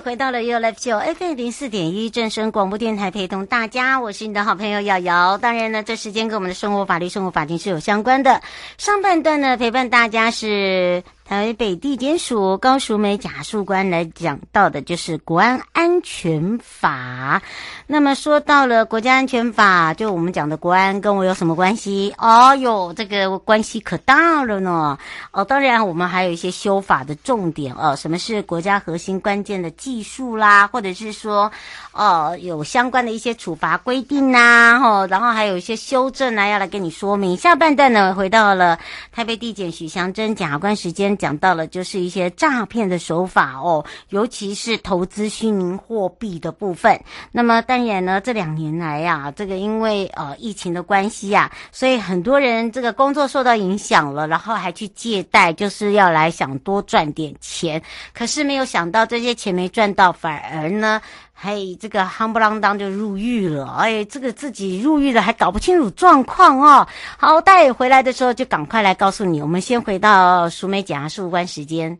回到了 You Live Show FM 零四点一正声广播电台，陪同大家，我是你的好朋友瑶瑶。当然呢，这时间跟我们的生活法律、生活法庭是有相关的。上半段呢，陪伴大家是。台北地检署高淑梅检察官来讲到的就是国安安全法。那么说到了国家安全法，就我们讲的国安跟我有什么关系？哦哟，这个关系可大了呢。哦，当然我们还有一些修法的重点哦，什么是国家核心关键的技术啦，或者是说哦有相关的一些处罚规定呐，哦，然后还有一些修正啊，要来跟你说明。下半段呢，回到了台北地检许祥珍检察官时间。讲到了就是一些诈骗的手法哦，尤其是投资虚拟货币的部分。那么当然呢，这两年来呀、这个因为呃疫情的关系呀、啊，所以很多人这个工作受到影响了，然后还去借贷，就是要来想多赚点钱。可是没有想到这些钱没赚到，反而呢。嘿，这个夯不啷当就入狱了。哎，这个自己入狱了还搞不清楚状况哦。好，待回来的时候就赶快来告诉你。我们先回到淑梅检察官时间。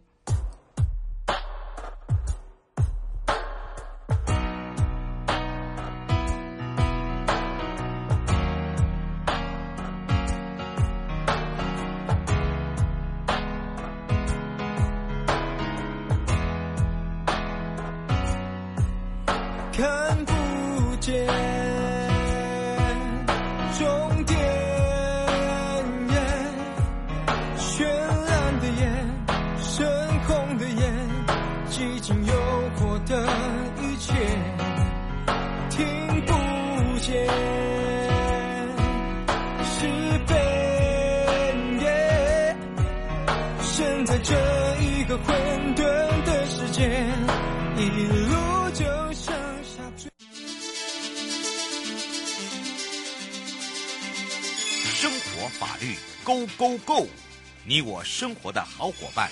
Go Go Go！你我生活的好伙伴，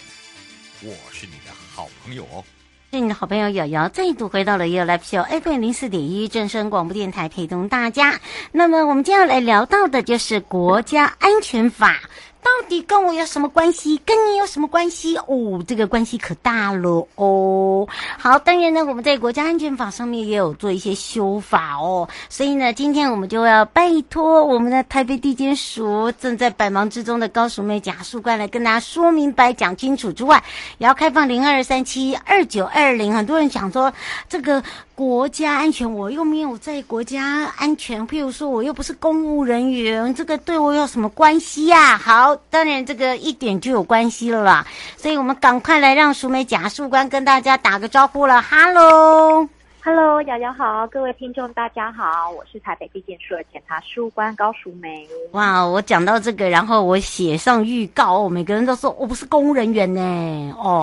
我是你的好朋友哦。是你的好朋友瑶瑶，再度回到了 You Live Show FM 零四点一正声广播电台，陪同大家。那么我们今天要来聊到的就是国家安全法。到底跟我有什么关系？跟你有什么关系？哦，这个关系可大了哦。好，当然呢，我们在国家安全法上面也有做一些修法哦。所以呢，今天我们就要拜托我们的台北地检署正在百忙之中的高淑梅检察官来跟大家说明白、讲清楚之外，也要开放零二三七二九二零。很多人讲说这个。国家安全，我又没有在国家安全。譬如说，我又不是公务人员，这个对我有什么关系呀？好，当然这个一点就有关系了啦。所以我们赶快来让淑美假树官跟大家打个招呼了。哈喽。Hello，瑶瑶好，各位听众大家好，我是台北地检署的检察官高淑梅。哇，我讲到这个，然后我写上预告，哦，每个人都说我不是公务人员呢。哦，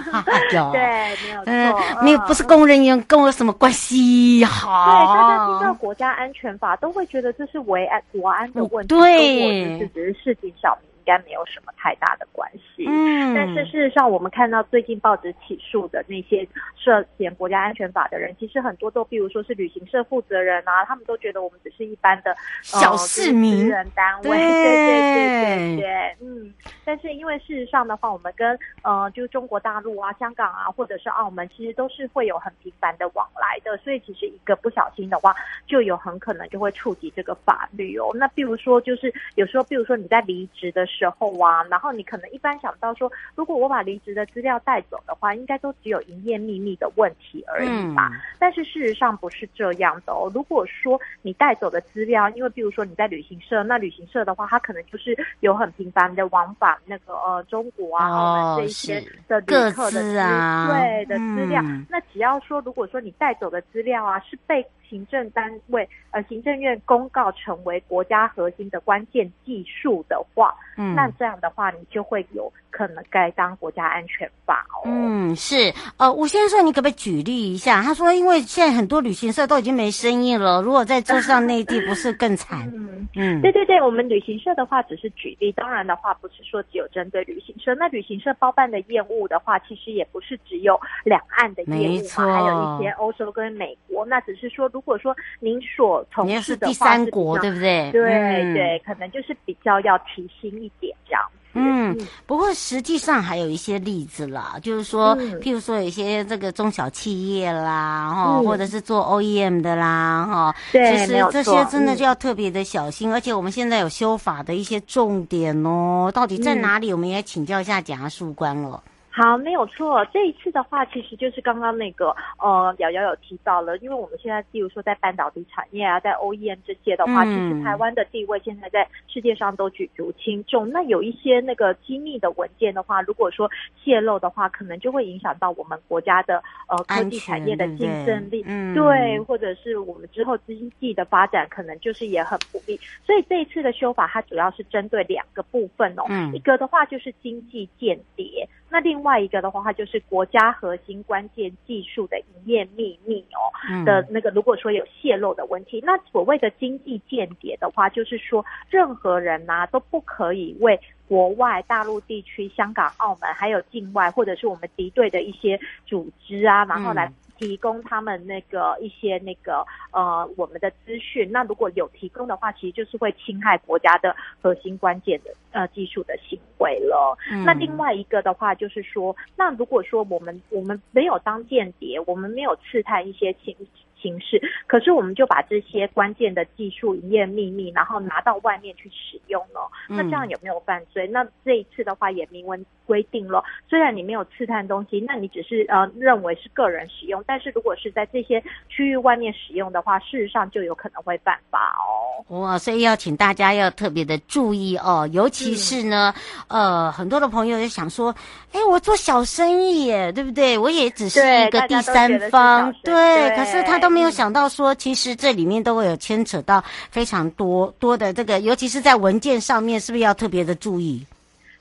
有对，没有错，嗯，没有不是公务人员，跟我有什么关系？好，对，大家听到国家安全法都会觉得这是维安国安的问题，对，我只是只是市井小民。应该没有什么太大的关系，嗯，但是事实上，我们看到最近报纸起诉的那些涉嫌国家安全法的人，其实很多都，比如说是旅行社负责人啊，他们都觉得我们只是一般的小市民、私人单位，对。对。对对对，嗯。但是因为事实上的话，我们跟呃，就中国大陆啊、香港啊，或者是澳门，其实都是会有很频繁的往来的，所以其实一个不小心的话，就有很可能就会触及这个法律哦。那比如说，就是有时候，比如说你在离职的时候啊，然后你可能一般想到说，如果我把离职的资料带走的话，应该都只有营业秘密的问题而已吧。嗯、但是事实上不是这样的哦。如果说你带走的资料，因为比如说你在旅行社，那旅行社的话，它可能就是有很频繁的往返那个呃中国啊，澳门这一些的旅客的资、啊、对的资料。嗯、那只要说，如果说你带走的资料啊是被行政单位呃行政院公告成为国家核心的关键技术的话，嗯，那这样的话你就会有可能该当国家安全法哦。嗯，是呃，吴先生，你可不可以举例一下？他说，因为现在很多旅行社都已经没生意了，如果再坐上内地，不是更惨？嗯嗯，对对对，我们旅行社的话只是举例，当然的话不是说只有针对旅行社。那旅行社包办的业务的话，其实也不是只有两岸的业务嘛，还有一些欧洲跟美国。那只是说，如果说您所从事的话是第三国，对不对？对、嗯、对，可能就是比较要提心一点这样。嗯，不过实际上还有一些例子啦，就是说，嗯、譬如说有一些这个中小企业啦，哈、嗯，或者是做 OEM 的啦，哈，对，其实这些真的就要特别的小心。嗯、而且我们现在有修法的一些重点哦，到底在哪里？嗯、我们也请教一下检察事务官了。好，没有错。这一次的话，其实就是刚刚那个呃，瑶瑶有提到了，因为我们现在，比如说在半导体产业啊，在 OEM 这些的话，嗯、其实台湾的地位现在在世界上都举足轻重。那有一些那个机密的文件的话，如果说泄露的话，可能就会影响到我们国家的呃科技产业的竞争力，嗯，对，或者是我们之后经济的发展，可能就是也很不利。所以这一次的修法，它主要是针对两个部分哦，嗯、一个的话就是经济间谍。那另外一个的话，它就是国家核心关键技术的营业秘密哦，嗯、的那个，如果说有泄露的问题，那所谓的经济间谍的话，就是说任何人呐、啊、都不可以为国外大陆地区、香港、澳门，还有境外或者是我们敌对的一些组织啊，然后来。提供他们那个一些那个呃我们的资讯，那如果有提供的话，其实就是会侵害国家的核心关键的呃技术的行为了。嗯、那另外一个的话就是说，那如果说我们我们没有当间谍，我们没有刺探一些情形式，可是我们就把这些关键的技术营业秘密，然后拿到外面去使用了。嗯、那这样有没有犯罪？那这一次的话也明文规定了，虽然你没有刺探东西，那你只是呃认为是个人使用，但是如果是在这些区域外面使用的话，事实上就有可能会犯法哦。哇，所以要请大家要特别的注意哦，尤其是呢，嗯、呃，很多的朋友也想说，哎，我做小生意耶，对不对？我也只是一个第三方，对，对，可是他都。没有想到说，其实这里面都会有牵扯到非常多多的这个，尤其是在文件上面，是不是要特别的注意？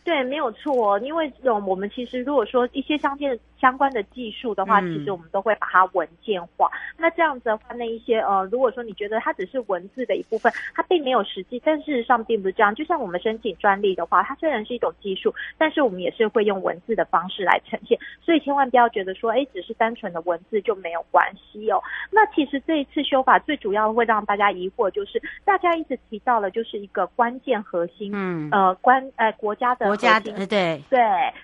对，没有错，因为这种我们其实如果说一些相关相关的技术的话，嗯、其实我们都会把它文件化。那这样子的话，那一些呃，如果说你觉得它只是文字的一部分，它并没有实际，但事实上并不是这样。就像我们申请专利的话，它虽然是一种技术，但是我们也是会用文字的方式来呈现。所以千万不要觉得说，哎，只是单纯的文字就没有关系哦。那其实这一次修法最主要会让大家疑惑，就是大家一直提到了，就是一个关键核心，嗯，呃，关呃国家的。国家的对对，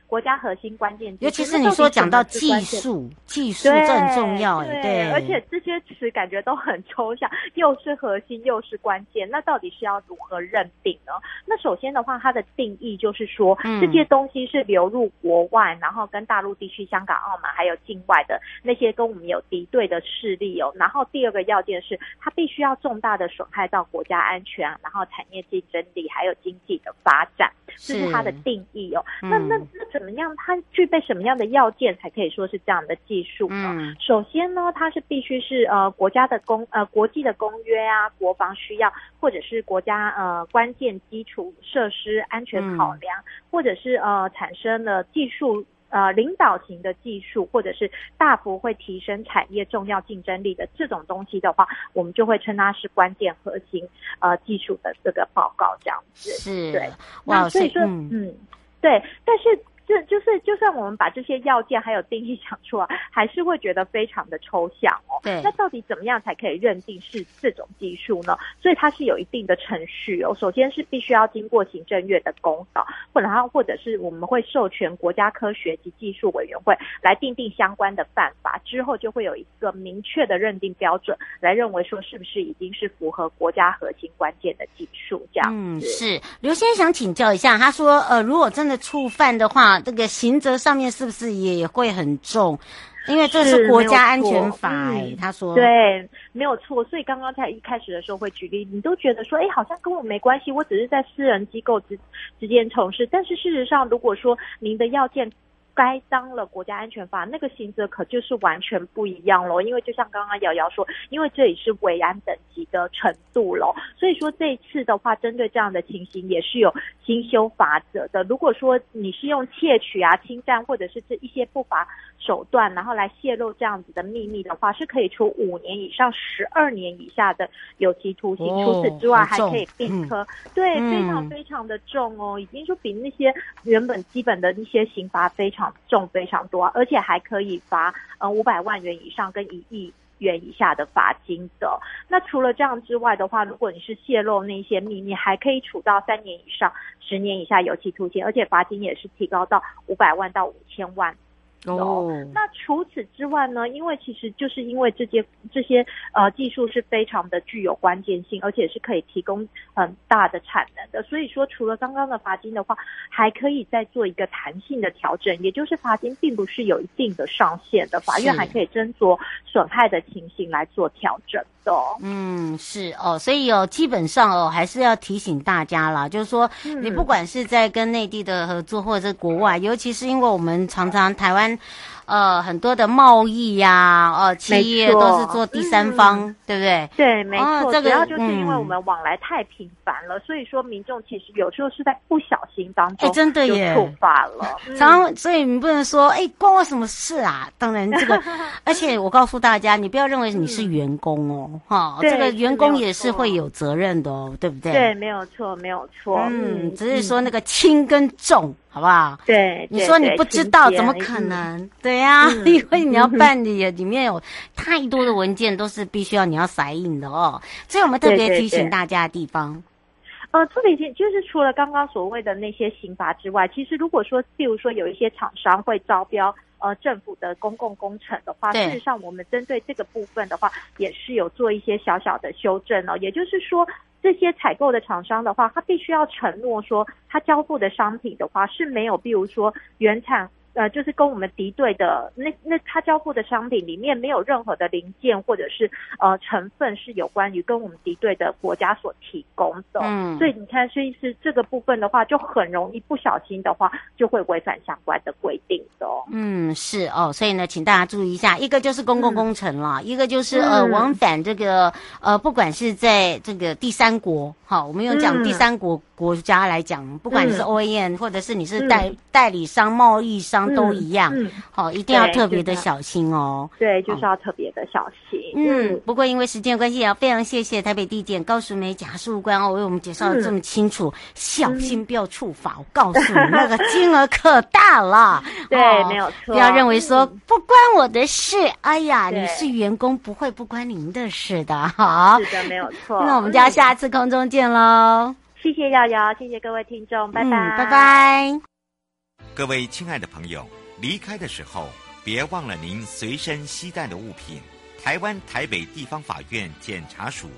国家核心关键，尤其是你说讲到技术，技术这很重要哎，对，而且这些词感觉都很抽象，又是核心又是关键，那到底是要如何认定呢？那首先的话，它的定义就是说，嗯、这些东西是流入国外，然后跟大陆地区、香港、澳门还有境外的那些跟我们有敌对的势力哦。然后第二个要件是，它必须要重大的损害到国家安全，然后产业竞争力还有经济的发展，这是它的定义。哦，那那那怎么样？它具备什么样的要件才可以说是这样的技术呢？嗯、首先呢，它是必须是呃国家的公呃国际的公约啊，国防需要，或者是国家呃关键基础设施安全考量，嗯、或者是呃产生了技术呃领导型的技术，或者是大幅会提升产业重要竞争力的这种东西的话，我们就会称它是关键核心呃技术的这个报告这样子。是，对，哇，那所以说嗯。嗯对，但是这就是就算我们把这些要件还有定义讲出来，还是会觉得非常的抽象哦。对，那到底怎么样才可以认定是这种技术呢？所以它是有一定的程序哦。首先是必须要经过行政院的公告，或者或者是我们会授权国家科学及技术委员会来定定相关的办法，之后就会有一个明确的认定标准，来认为说是不是已经是符合国家核心关键的技术这样。嗯，是刘先生想请教一下，他说呃，如果真的触犯的话，这个刑责上面是不是也会很重？因为这是国家安全法，哎，他说对，没有错。所以刚刚在一开始的时候会举例，你都觉得说，哎，好像跟我没关系，我只是在私人机构之之间从事。但是事实上，如果说您的要件，该当了国家安全法，那个刑责可就是完全不一样喽。因为就像刚刚瑶瑶说，因为这里是违安等级的程度喽，所以说这一次的话，针对这样的情形也是有新修法则的。如果说你是用窃取啊、侵占或者是这一些不法手段，然后来泄露这样子的秘密的话，是可以处五年以上十二年以下的有期徒刑。哦、除此之外，还可以并科，嗯、对，非常非常的重哦，已经就比那些原本基本的一些刑罚非常。重非常多，而且还可以罚嗯五百万元以上跟一亿元以下的罚金的。那除了这样之外的话，如果你是泄露那些秘密，还可以处到三年以上十年以下有期徒刑，而且罚金也是提高到五百万到五千万。哦，那除此之外呢？因为其实就是因为这些这些呃技术是非常的具有关键性，而且是可以提供很大的产能的。所以说，除了刚刚的罚金的话，还可以再做一个弹性的调整，也就是罚金并不是有一定的上限的，法院还可以斟酌损害的情形来做调整的。嗯，是哦，所以哦，基本上哦，还是要提醒大家啦，就是说，你不管是在跟内地的合作，或者是国外，尤其是因为我们常常台湾。And. 呃，很多的贸易呀、啊，呃，企业都是做第三方，嗯、对不对？对，没错。哦这个、主要就是因为我们往来太频繁了，嗯、所以说民众其实有时候是在不小心当中，哎，真的耶，触发了。常常，所以你不能说，哎，关我什么事啊？当然，这个，而且我告诉大家，你不要认为你是员工哦，哈、嗯，这个员工也是会有责任的哦，对不对？对，没有错，没有错。嗯，只是说那个轻跟重。好不好？对，你说你不知道，怎么可能？对呀，因为你要办理，里面有太多的文件，都是必须要你要塞印的哦。所以我们特别提醒大家的地方，呃，特别提就是除了刚刚所谓的那些刑罚之外，其实如果说，譬如说有一些厂商会招标呃政府的公共工程的话，事实上我们针对这个部分的话，也是有做一些小小的修正哦。也就是说。这些采购的厂商的话，他必须要承诺说，他交付的商品的话是没有，比如说原厂。呃，就是跟我们敌对的那那他交付的商品里面没有任何的零件或者是呃成分是有关于跟我们敌对的国家所提供的，嗯，所以你看，所以是这个部分的话，就很容易不小心的话就会违反相关的规定的。嗯，是哦，所以呢，请大家注意一下，一个就是公共工程了，嗯、一个就是呃往返这个呃，不管是在这个第三国，好，我们用讲第三国国家来讲，不管你是 OEM、嗯、或者是你是代、嗯、代理商、贸易商。都一样，嗯，好，一定要特别的小心哦。对，就是要特别的小心。嗯，不过因为时间关系，也要非常谢谢台北地检高淑梅检事官哦，为我们介绍的这么清楚，小心不要触法。我告诉你，那个金额可大了。对，没有错。不要认为说不关我的事，哎呀，你是员工，不会不关您的事的。好，是的，没有错。那我们就要下次空中见喽。谢谢瑶瑶，谢谢各位听众，拜拜，拜拜。各位亲爱的朋友，离开的时候别忘了您随身携带的物品。台湾台北地方法院检察署。